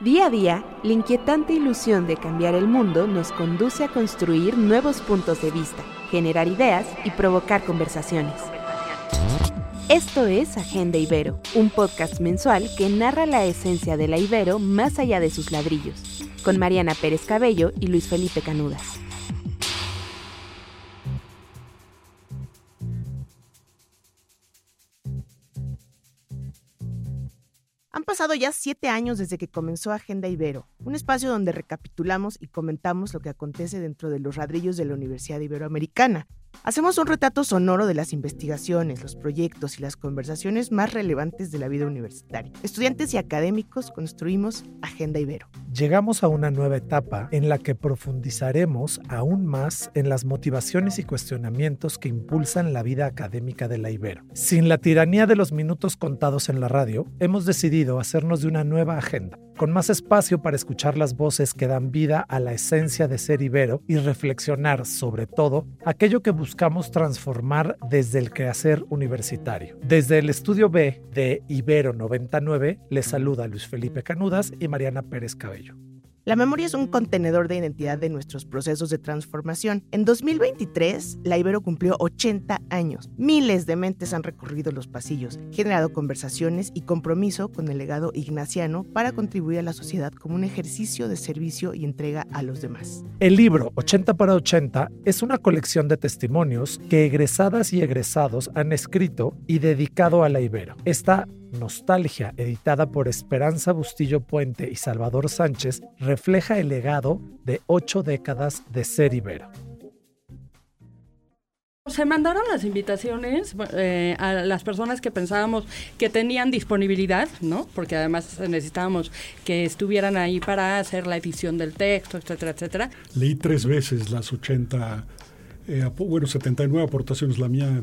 Día a día, la inquietante ilusión de cambiar el mundo nos conduce a construir nuevos puntos de vista, generar ideas y provocar conversaciones. Esto es Agenda Ibero, un podcast mensual que narra la esencia de la Ibero más allá de sus ladrillos, con Mariana Pérez Cabello y Luis Felipe Canudas. Pasado ya siete años desde que comenzó Agenda Ibero, un espacio donde recapitulamos y comentamos lo que acontece dentro de los ladrillos de la Universidad Iberoamericana. Hacemos un retrato sonoro de las investigaciones, los proyectos y las conversaciones más relevantes de la vida universitaria. Estudiantes y académicos construimos Agenda Ibero. Llegamos a una nueva etapa en la que profundizaremos aún más en las motivaciones y cuestionamientos que impulsan la vida académica de la Ibero. Sin la tiranía de los minutos contados en la radio, hemos decidido hacernos de una nueva agenda, con más espacio para escuchar las voces que dan vida a la esencia de ser Ibero y reflexionar sobre todo aquello que buscamos transformar desde el quehacer universitario. Desde el estudio B de Ibero 99 les saluda Luis Felipe Canudas y Mariana Pérez Cabello. La memoria es un contenedor de identidad de nuestros procesos de transformación. En 2023, la Ibero cumplió 80 años. Miles de mentes han recorrido los pasillos, generado conversaciones y compromiso con el legado ignaciano para contribuir a la sociedad como un ejercicio de servicio y entrega a los demás. El libro 80 para 80 es una colección de testimonios que egresadas y egresados han escrito y dedicado a la Ibero. Esta Nostalgia, editada por Esperanza Bustillo Puente y Salvador Sánchez, refleja el legado de ocho décadas de ser Ibero. Se mandaron las invitaciones eh, a las personas que pensábamos que tenían disponibilidad, ¿no? Porque además necesitábamos que estuvieran ahí para hacer la edición del texto, etcétera, etcétera. Leí tres veces las 80, eh, bueno, 79 aportaciones. La mía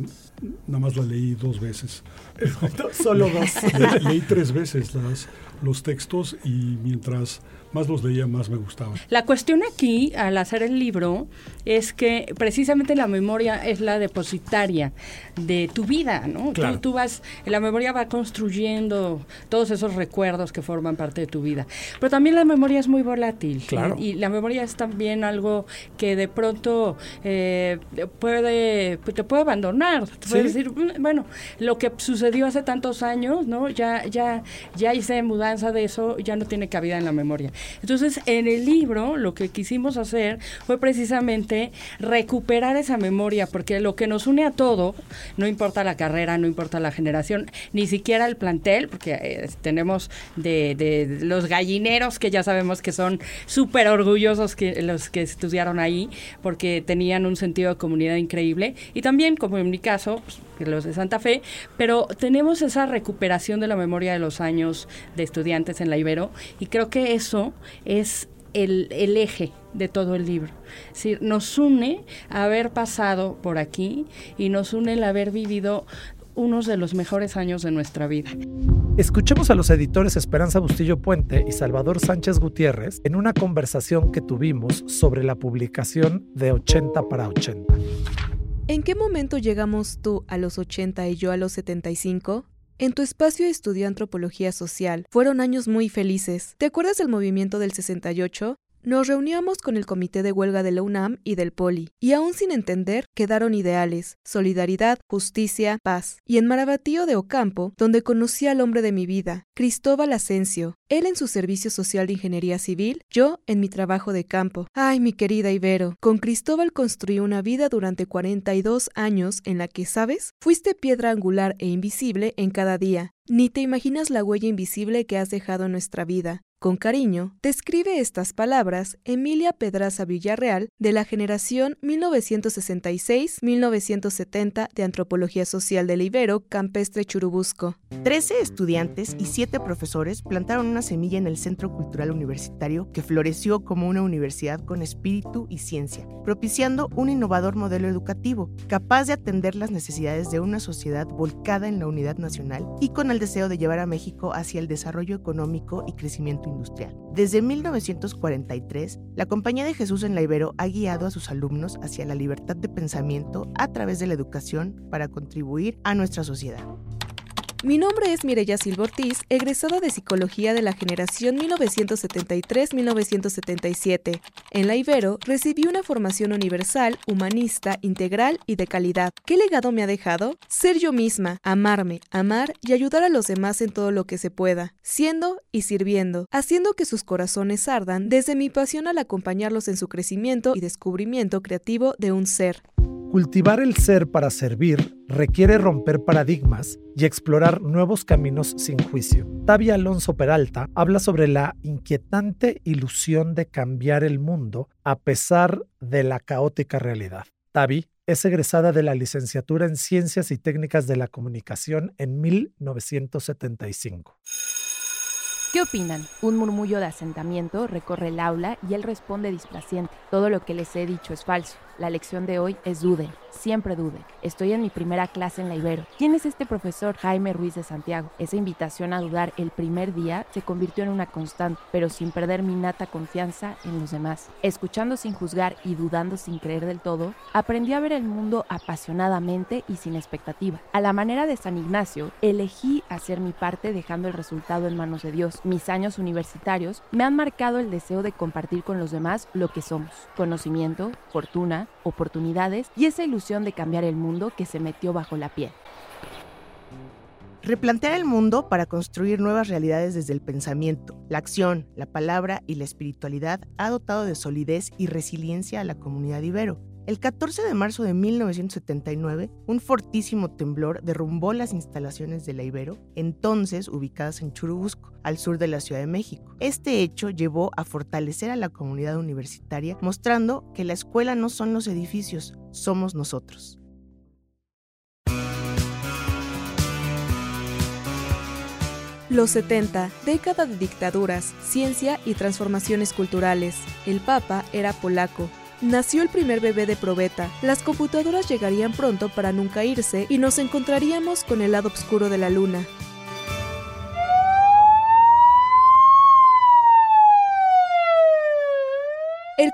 nada más la leí dos veces. Solo dos. Le, leí tres veces las, los textos y mientras más los leía, más me gustaba. La cuestión aquí, al hacer el libro, es que precisamente la memoria es la depositaria de tu vida, ¿no? Claro. Tú, tú, vas, la memoria va construyendo todos esos recuerdos que forman parte de tu vida. Pero también la memoria es muy volátil. Claro. Y, y la memoria es también algo que de pronto eh, puede, te puede abandonar. Te puede Sí. decir, bueno, lo que sucedió hace tantos años, ¿no? Ya, ya, ya hice mudanza de eso, ya no tiene cabida en la memoria. Entonces, en el libro, lo que quisimos hacer fue precisamente recuperar esa memoria, porque lo que nos une a todo, no importa la carrera, no importa la generación, ni siquiera el plantel, porque eh, tenemos de, de los gallineros que ya sabemos que son súper orgullosos que los que estudiaron ahí, porque tenían un sentido comunidad increíble, y también, como en mi caso, pues, los de Santa Fe, pero tenemos esa recuperación de la memoria de los años de estudiantes en la Ibero, y creo que eso es el, el eje de todo el libro. Es nos une haber pasado por aquí y nos une el haber vivido unos de los mejores años de nuestra vida. Escuchemos a los editores Esperanza Bustillo Puente y Salvador Sánchez Gutiérrez en una conversación que tuvimos sobre la publicación de 80 para 80. ¿En qué momento llegamos tú a los 80 y yo a los 75? En tu espacio estudió antropología social. Fueron años muy felices. ¿Te acuerdas del movimiento del 68? Nos reuníamos con el comité de huelga de la UNAM y del Poli, y aún sin entender, quedaron ideales, solidaridad, justicia, paz. Y en Marabatío de Ocampo, donde conocí al hombre de mi vida, Cristóbal Asensio, él en su servicio social de ingeniería civil, yo en mi trabajo de campo. Ay, mi querida Ibero, con Cristóbal construí una vida durante 42 años en la que, ¿sabes? Fuiste piedra angular e invisible en cada día. Ni te imaginas la huella invisible que has dejado en nuestra vida. Con cariño, te escribe estas palabras Emilia Pedraza Villarreal de la generación 1966-1970 de Antropología Social del Ibero, Campestre Churubusco. Trece estudiantes y siete profesores plantaron una semilla en el Centro Cultural Universitario que floreció como una universidad con espíritu y ciencia, propiciando un innovador modelo educativo capaz de atender las necesidades de una sociedad volcada en la unidad nacional y con el deseo de llevar a México hacia el desarrollo económico y crecimiento industrial. Desde 1943, la Compañía de Jesús en la Ibero ha guiado a sus alumnos hacia la libertad de pensamiento a través de la educación para contribuir a nuestra sociedad. Mi nombre es Mireya Silva Ortiz, egresada de Psicología de la generación 1973-1977. En la Ibero recibí una formación universal, humanista, integral y de calidad. ¿Qué legado me ha dejado? Ser yo misma, amarme, amar y ayudar a los demás en todo lo que se pueda, siendo y sirviendo, haciendo que sus corazones ardan desde mi pasión al acompañarlos en su crecimiento y descubrimiento creativo de un ser. Cultivar el ser para servir requiere romper paradigmas y explorar nuevos caminos sin juicio. Tavi Alonso Peralta habla sobre la inquietante ilusión de cambiar el mundo a pesar de la caótica realidad. Tavi es egresada de la licenciatura en Ciencias y Técnicas de la Comunicación en 1975. ¿Qué opinan? Un murmullo de asentamiento recorre el aula y él responde displaciente. Todo lo que les he dicho es falso. La lección de hoy es dude, siempre dude. Estoy en mi primera clase en la Ibero. ¿Quién es este profesor Jaime Ruiz de Santiago? Esa invitación a dudar el primer día se convirtió en una constante, pero sin perder mi nata confianza en los demás. Escuchando sin juzgar y dudando sin creer del todo, aprendí a ver el mundo apasionadamente y sin expectativa. A la manera de San Ignacio, elegí hacer mi parte dejando el resultado en manos de Dios. Mis años universitarios me han marcado el deseo de compartir con los demás lo que somos. Conocimiento, fortuna, oportunidades y esa ilusión de cambiar el mundo que se metió bajo la piel. Replantear el mundo para construir nuevas realidades desde el pensamiento, la acción, la palabra y la espiritualidad ha dotado de solidez y resiliencia a la comunidad ibero. El 14 de marzo de 1979, un fortísimo temblor derrumbó las instalaciones de la Ibero, entonces ubicadas en Churubusco, al sur de la Ciudad de México. Este hecho llevó a fortalecer a la comunidad universitaria, mostrando que la escuela no son los edificios, somos nosotros. Los 70, década de dictaduras, ciencia y transformaciones culturales. El Papa era polaco, nació el primer bebé de probeta. Las computadoras llegarían pronto para nunca irse y nos encontraríamos con el lado oscuro de la luna.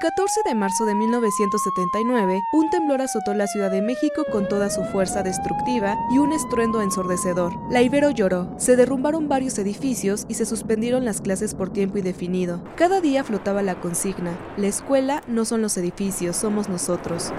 El 14 de marzo de 1979, un temblor azotó la Ciudad de México con toda su fuerza destructiva y un estruendo ensordecedor. La Ibero lloró, se derrumbaron varios edificios y se suspendieron las clases por tiempo indefinido. Cada día flotaba la consigna, la escuela no son los edificios, somos nosotros.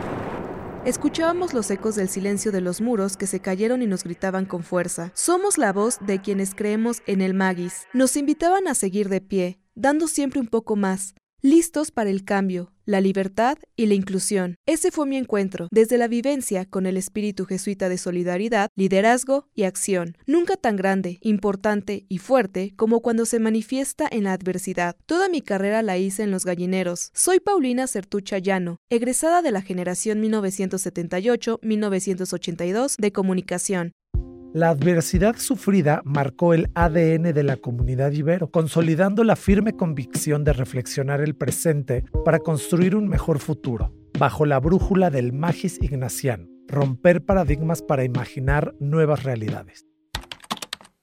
Escuchábamos los ecos del silencio de los muros que se cayeron y nos gritaban con fuerza. Somos la voz de quienes creemos en el Magis. Nos invitaban a seguir de pie, dando siempre un poco más, listos para el cambio, la libertad y la inclusión. Ese fue mi encuentro, desde la vivencia con el espíritu jesuita de solidaridad, liderazgo y acción, nunca tan grande, importante y fuerte como cuando se manifiesta en la adversidad. Toda mi carrera la hice en los gallineros. Soy Paulina Certucha Llano, egresada de la generación 1978-1982 de comunicación. La adversidad sufrida marcó el ADN de la comunidad ibero, consolidando la firme convicción de reflexionar el presente para construir un mejor futuro, bajo la brújula del Magis Ignaciano, romper paradigmas para imaginar nuevas realidades.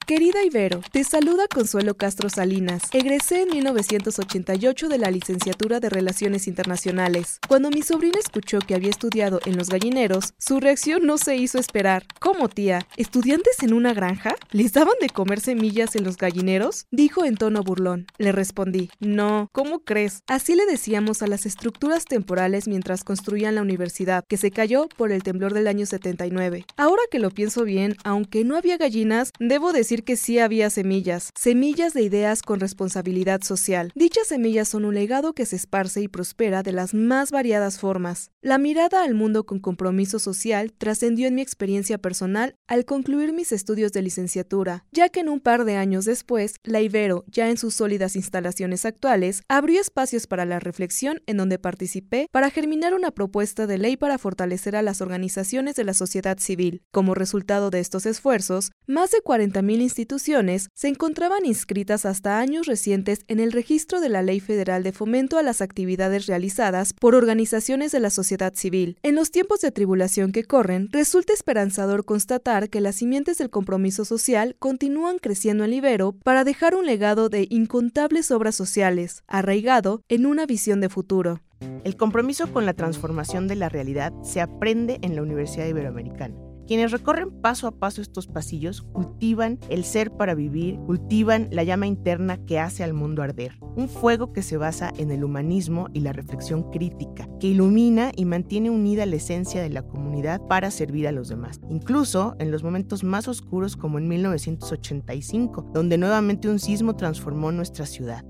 Querida Ibero, te saluda Consuelo Castro Salinas. Egresé en 1988 de la licenciatura de Relaciones Internacionales. Cuando mi sobrina escuchó que había estudiado en los gallineros, su reacción no se hizo esperar. ¿Cómo, tía? ¿Estudiantes en una granja? ¿Les daban de comer semillas en los gallineros? Dijo en tono burlón. Le respondí, no, ¿cómo crees? Así le decíamos a las estructuras temporales mientras construían la universidad, que se cayó por el temblor del año 79. Ahora que lo pienso bien, aunque no había gallinas, debo decir que sí había semillas, semillas de ideas con responsabilidad social. Dichas semillas son un legado que se esparce y prospera de las más variadas formas. La mirada al mundo con compromiso social trascendió en mi experiencia personal al concluir mis estudios de licenciatura, ya que en un par de años después, la Ibero, ya en sus sólidas instalaciones actuales, abrió espacios para la reflexión en donde participé para germinar una propuesta de ley para fortalecer a las organizaciones de la sociedad civil. Como resultado de estos esfuerzos, más de 40.000 instituciones se encontraban inscritas hasta años recientes en el registro de la Ley Federal de Fomento a las actividades realizadas por organizaciones de la sociedad civil. En los tiempos de tribulación que corren, resulta esperanzador constatar que las simientes del compromiso social continúan creciendo en Libero para dejar un legado de incontables obras sociales, arraigado en una visión de futuro. El compromiso con la transformación de la realidad se aprende en la Universidad Iberoamericana Quienes recorren paso a paso estos pasillos cultivan el ser para vivir, cultivan la llama interna que hace al mundo arder, un fuego que se basa en el humanismo y la reflexión crítica, que ilumina y mantiene unida la esencia de la comunidad para servir a los demás, incluso en los momentos más oscuros como en 1985, donde nuevamente un sismo transformó nuestra ciudad.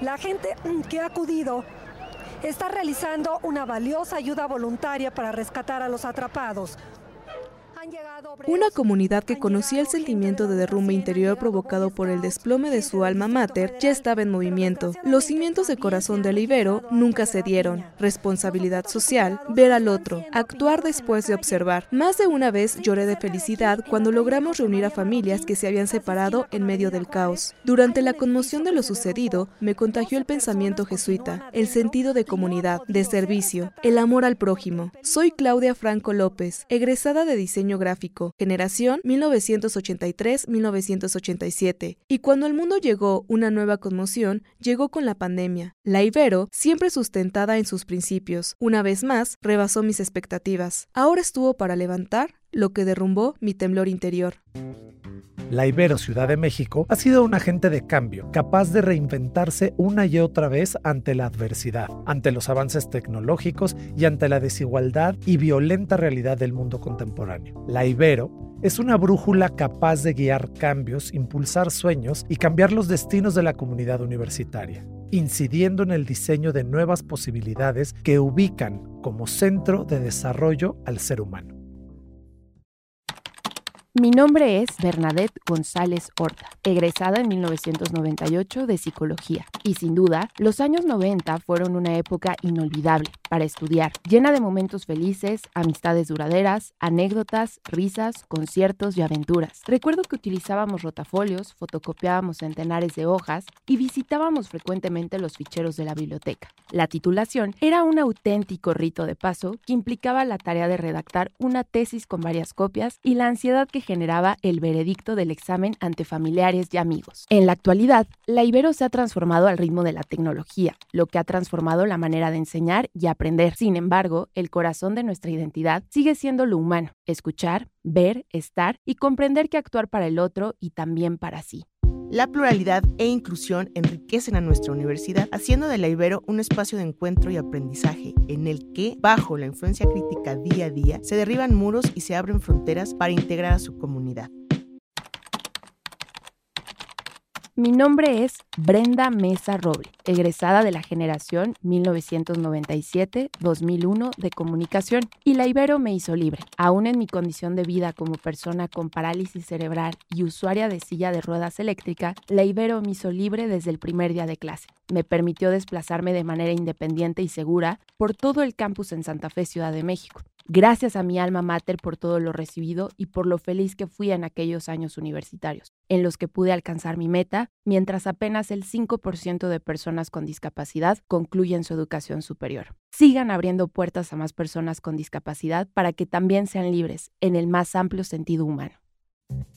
La gente que ha acudido está realizando una valiosa ayuda voluntaria para rescatar a los atrapados. Una comunidad que conocía el sentimiento de derrumbe interior provocado por el desplome de su alma mater ya estaba en movimiento. Los cimientos de corazón del Ibero nunca se dieron. Responsabilidad social, ver al otro, actuar después de observar. Más de una vez lloré de felicidad cuando logramos reunir a familias que se habían separado en medio del caos. Durante la conmoción de lo sucedido, me contagió el pensamiento jesuita, el sentido de comunidad, de servicio, el amor al prójimo. Soy Claudia Franco López, egresada de diseño gráfico, generación 1983-1987. Y cuando al mundo llegó una nueva conmoción, llegó con la pandemia. La Ibero, siempre sustentada en sus principios, una vez más rebasó mis expectativas. Ahora estuvo para levantar lo que derrumbó mi temblor interior. La Ibero Ciudad de México ha sido un agente de cambio, capaz de reinventarse una y otra vez ante la adversidad, ante los avances tecnológicos y ante la desigualdad y violenta realidad del mundo contemporáneo. La Ibero es una brújula capaz de guiar cambios, impulsar sueños y cambiar los destinos de la comunidad universitaria, incidiendo en el diseño de nuevas posibilidades que ubican como centro de desarrollo al ser humano. Mi nombre es Bernadette González Horta, egresada en 1998 de Psicología. Y sin duda, los años 90 fueron una época inolvidable para estudiar, llena de momentos felices, amistades duraderas, anécdotas, risas, conciertos y aventuras. Recuerdo que utilizábamos rotafolios, fotocopiábamos centenares de hojas y visitábamos frecuentemente los ficheros de la biblioteca. La titulación era un auténtico rito de paso que implicaba la tarea de redactar una tesis con varias copias y la ansiedad que generaba el veredicto del examen ante familiares y amigos. En la actualidad, la Ibero se ha transformado al ritmo de la tecnología, lo que ha transformado la manera de enseñar y aprender. Sin embargo, el corazón de nuestra identidad sigue siendo lo humano, escuchar, ver, estar y comprender que actuar para el otro y también para sí. La pluralidad e inclusión enriquecen a nuestra universidad, haciendo de la Ibero un espacio de encuentro y aprendizaje, en el que, bajo la influencia crítica día a día, se derriban muros y se abren fronteras para integrar a su comunidad. Mi nombre es Brenda Mesa Roble, egresada de la generación 1997-2001 de comunicación, y la Ibero me hizo libre. Aún en mi condición de vida como persona con parálisis cerebral y usuaria de silla de ruedas eléctrica, la Ibero me hizo libre desde el primer día de clase. Me permitió desplazarme de manera independiente y segura por todo el campus en Santa Fe, Ciudad de México. Gracias a mi alma mater por todo lo recibido y por lo feliz que fui en aquellos años universitarios, en los que pude alcanzar mi meta, mientras apenas el 5% de personas con discapacidad concluyen su educación superior. Sigan abriendo puertas a más personas con discapacidad para que también sean libres, en el más amplio sentido humano.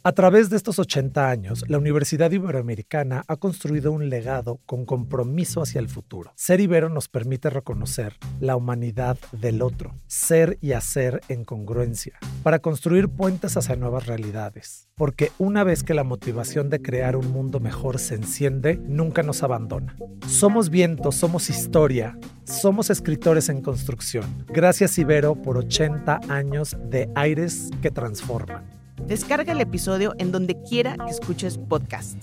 A través de estos 80 años, la Universidad Iberoamericana ha construido un legado con compromiso hacia el futuro. Ser Ibero nos permite reconocer la humanidad del otro, ser y hacer en congruencia, para construir puentes hacia nuevas realidades. Porque una vez que la motivación de crear un mundo mejor se enciende, nunca nos abandona. Somos vientos, somos historia, somos escritores en construcción. Gracias Ibero por 80 años de aires que transforman. Descarga el episodio en donde quiera que escuches podcast.